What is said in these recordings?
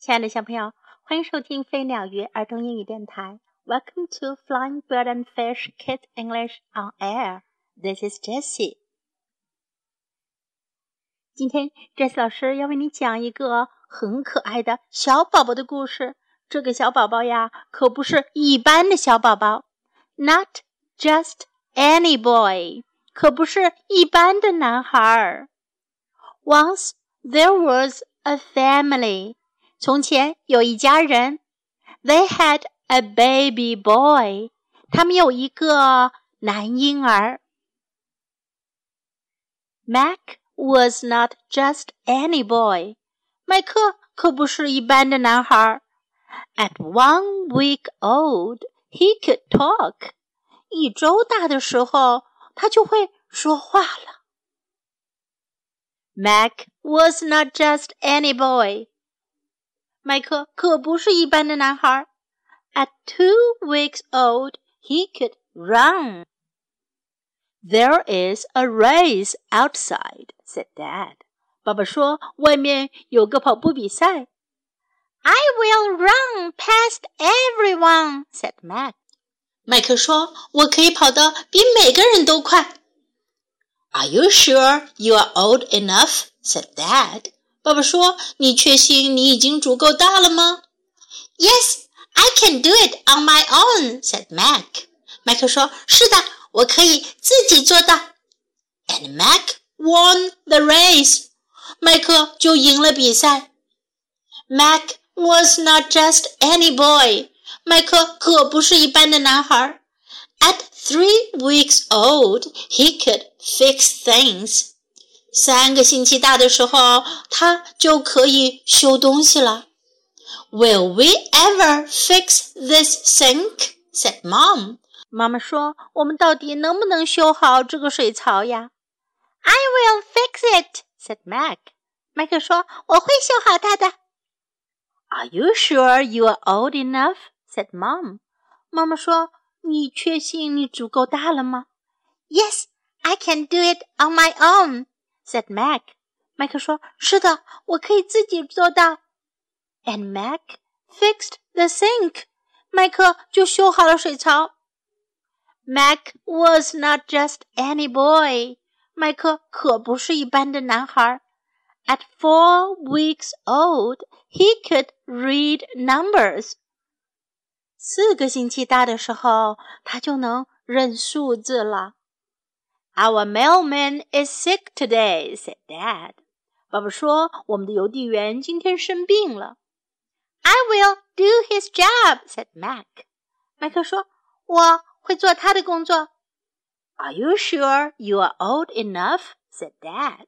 亲爱的小朋友，欢迎收听飞鸟鱼儿童英语电台。Welcome to Flying Bird and Fish Kids English on Air. This is Jessie. 今天，Jessie 老师要为你讲一个很可爱的小宝宝的故事。这个小宝宝呀，可不是一般的小宝宝，Not just any boy，可不是一般的男孩儿。Once there was a family. 从前有一家人，They had a baby boy。他们有一个男婴儿。Mac was not just any boy。麦克可不是一般的男孩。At one week old, he could talk。一周大的时候，他就会说话了。Mac was not just any boy。麦克可不是一般的男孩。At two weeks old, he could run. There is a race outside," said Dad. 爸爸说：“外面有个跑步比赛。” I will run past everyone," said Mac. 麦克说：“我可以跑得比每个人都快。” Are you sure you are old enough? said Dad. 爸爸说：“你确信你已经足够大了吗？”“Yes, I can do it on my own,” said Mac. 麦克说：“是的，我可以自己做到。” And Mac won the race. 麦克就赢了比赛。Mac was not just any boy. 麦克可不是一般的男孩。At three weeks old, he could fix things. 三个星期大的时候，他就可以修东西了。Will we ever fix this sink? said Mom. 妈妈说：“我们到底能不能修好这个水槽呀？”I will fix it, said Mac. 麦克说：“我会修好它的。”Are you sure you are old enough? said Mom. 妈妈说：“你确信你足够大了吗？”Yes, I can do it on my own said Mac. 麦克说：“是的，我可以自己做到。” And Mac fixed the sink. 麦克就修好了水槽。Mac was not just any boy. 麦克可不是一般的男孩。At four weeks old, he could read numbers. 四个星期大的时候，他就能认数字了。 our mailman is sick today," said Dad. 爸爸说：“我们的邮递员今天生病了。” I will do his job," said Mac. 麦克说：“我会做他的工作。” Are you sure you are old enough? said Dad.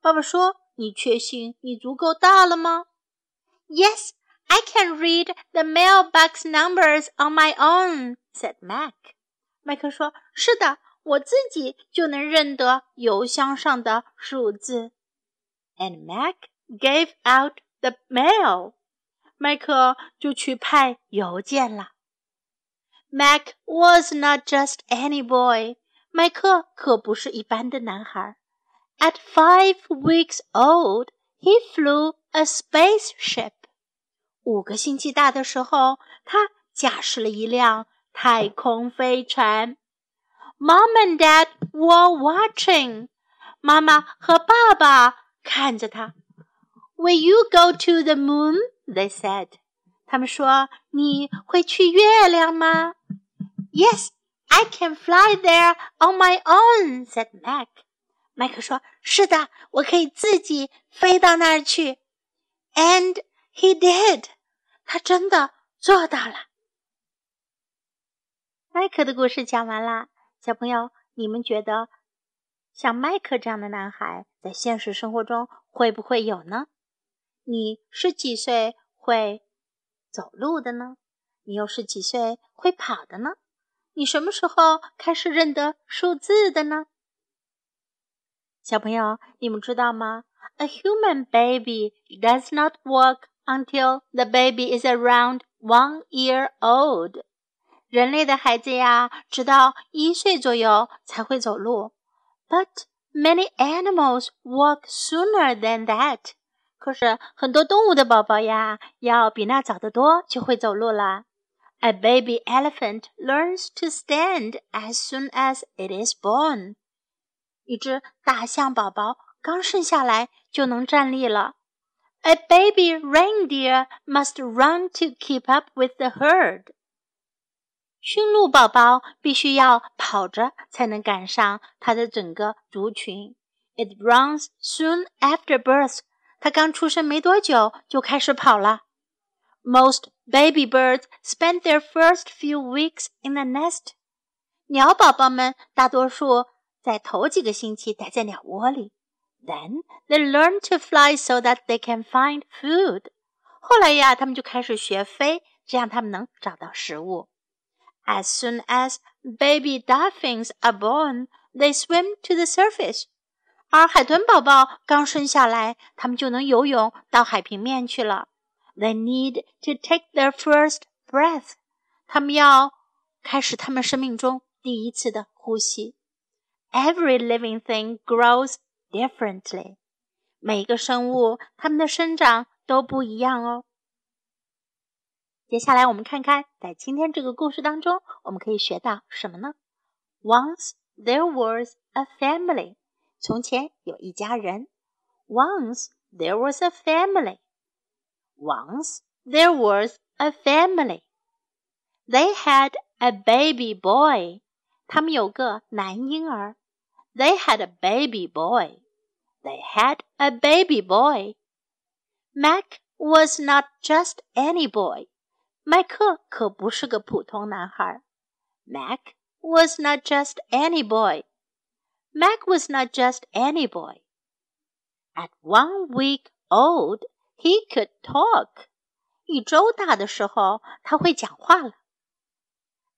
爸爸说：“你确信你足够大了吗？”Yes, I can read the mailbox numbers on my own," said Mac. 麦克说：“是的。” 我自己就能认得邮箱上的数字。And Mac gave out the mail. 麦克就去派邮件了。Mac was not just any boy. 麦克可不是一般的男孩。At five weeks old, he flew a spaceship. 五个星期大的时候，他驾驶了一辆太空飞船。Mom and Dad were watching. 妈妈和爸爸看着他。Will you go to the moon? They said. 他们说：“你会去月亮吗？”Yes, I can fly there on my own," said Mac. 麦克说：“是的，我可以自己飞到那儿去。” And he did. 他真的做到了。麦克的故事讲完了。 小朋友，你们觉得像麦克这样的男孩在现实生活中会不会有呢？你是几岁会走路的呢？你又是几岁会跑的呢？你什么时候开始认得数字的呢？小朋友，你们知道吗？A human baby does not walk until the baby is around one year old. 人类的孩子呀，直到一岁左右才会走路。But many animals walk sooner than that。 可是很多动物的宝宝呀，要比那早得多，就会走路了。A baby elephant learns to stand as soon as it is born。一只大象宝宝刚生下来就能站立了。A baby reindeer must run to keep up with the herd。 驯鹿宝宝必须要跑着才能赶上它的整个族群。It runs soon after birth。它刚出生没多久就开始跑了。Most baby birds spend their first few weeks in the nest。鸟宝宝们大多数在头几个星期待在鸟窝里。Then they learn to fly so that they can find food。后来呀，他们就开始学飞，这样他们能找到食物。As soon as baby dolphins are born, they swim to the surface. 而海豚宝宝刚生下来，它们就能游泳到海平面去了。They need to take their first breath. 他们要开始他们生命中第一次的呼吸。Every living thing grows differently. 每个生物它们的生长都不一样哦。 接下来我们看看，在今天这个故事当中，我们可以学到什么呢？Once there was a family. 从前有一家人。Once there was a family. Once there was a family. They had a baby boy. 他们有个男婴儿。They had a baby boy. They had a baby boy. Mac was not just any boy. 麦克可不是个普通男孩。Mac was not just any boy. Mac was not just any boy. At one week old, he could talk. 一周大的时候，他会讲话了。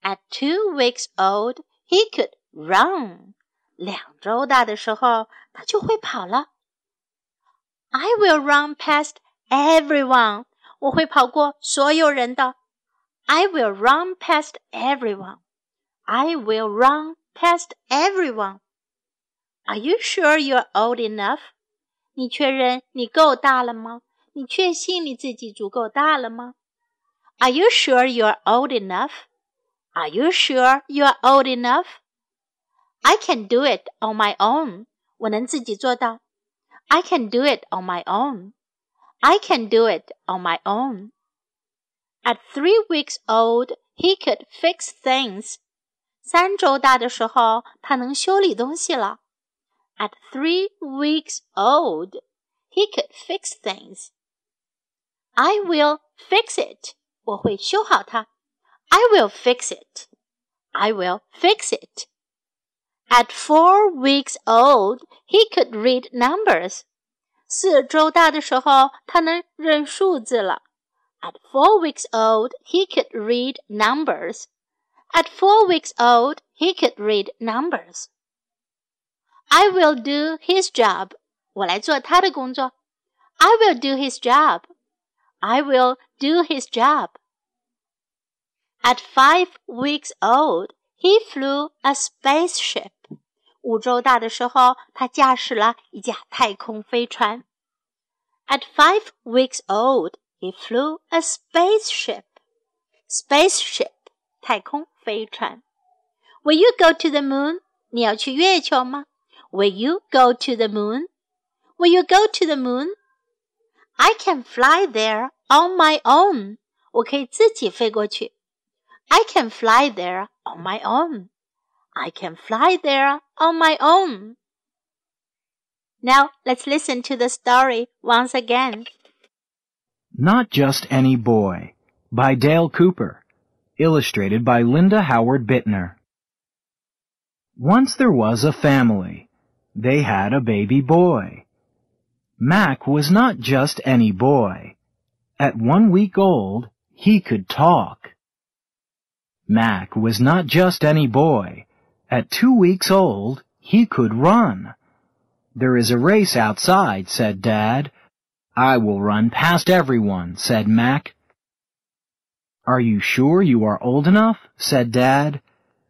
At two weeks old, he could run. 两周大的时候，他就会跑了。I will run past everyone. 我会跑过所有人的。I will run past everyone. I will run past everyone. Are you sure you're old enough? 你确认你够大了吗？你确信你自己足够大了吗？Are you sure you're old enough? Are you sure you're old enough? I can do it on my own. 我能自己做到。I can do it on my own. I can do it on my own. At three weeks old, he could fix things. 三周大的时候，他能修理东西了。at three weeks old, he could fix things. I will fix it. 我会修好它。I will fix it. I will fix it. At four weeks old, he could read numbers. 四周大的时候，他能认数字了。At four weeks old, he could read numbers. At four weeks old, he could read numbers. I will do his job. 我来做他的工作。I will do his job. I will do his job. At five weeks old, he flew a spaceship. 五周大的时候，他驾驶了一架太空飞船。At five weeks old, he flew a spaceship. Spaceship，太空飞船。Will you go to the moon？你要去月球吗？Will you go to the moon? Will you go to the moon? I can fly there on my own. 我可以自己飞过去。I can fly there on my own. I can fly there on my own. Now let's listen to the story once again. Not Just Any Boy by Dale Cooper. Illustrated by Linda Howard Bittner. Once there was a family. They had a baby boy. Mac was not just any boy. At one week old, he could talk. Mac was not just any boy. At two weeks old, he could run. There is a race outside, said Dad. I will run past everyone, said Mac. Are you sure you are old enough? said Dad.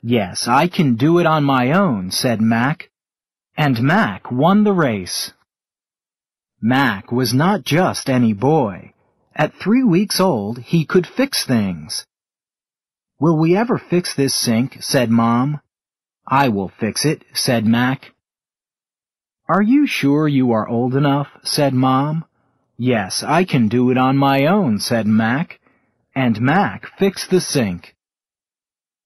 Yes, I can do it on my own, said Mac and Mac won the race. Mac was not just any boy. At three weeks old, he could fix things. Will we ever fix this sink? said Mom. I will fix it, said Mac. Are you sure you are old enough? said Mom. Yes, I can do it on my own, said Mac. And Mac fixed the sink.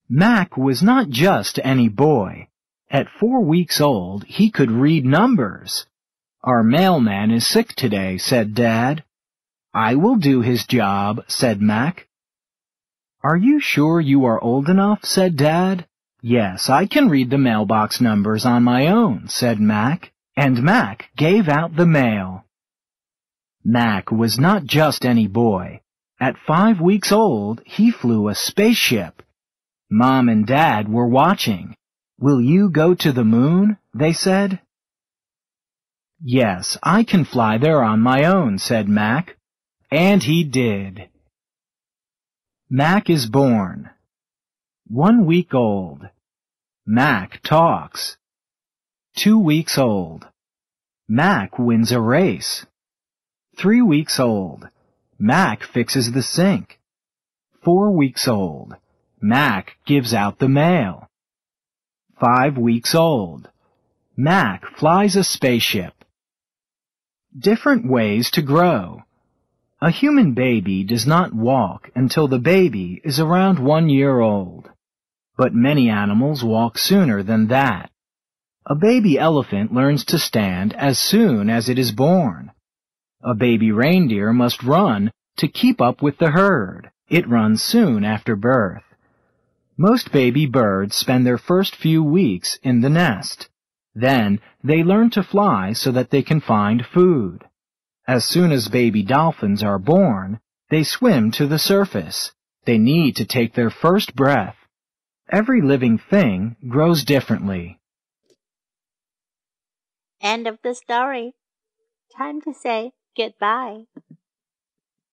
Mac was not just any boy. At four weeks old, he could read numbers. Our mailman is sick today, said Dad. I will do his job, said Mac. Are you sure you are old enough, said Dad. Yes, I can read the mailbox numbers on my own, said Mac, and Mac gave out the mail. Mac was not just any boy. At five weeks old, he flew a spaceship. Mom and Dad were watching. Will you go to the moon? they said. Yes, I can fly there on my own, said Mac. And he did. Mac is born. One week old. Mac talks. Two weeks old. Mac wins a race. Three weeks old. Mac fixes the sink. Four weeks old. Mac gives out the mail. Five weeks old. Mac flies a spaceship. Different ways to grow. A human baby does not walk until the baby is around one year old. But many animals walk sooner than that. A baby elephant learns to stand as soon as it is born. A baby reindeer must run to keep up with the herd. It runs soon after birth. Most baby birds spend their first few weeks in the nest. Then they learn to fly so that they can find food. As soon as baby dolphins are born, they swim to the surface. They need to take their first breath. Every living thing grows differently. End of the story. Time to say goodbye.